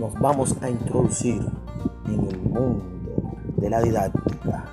nos vamos a introducir en el mundo de la didáctica.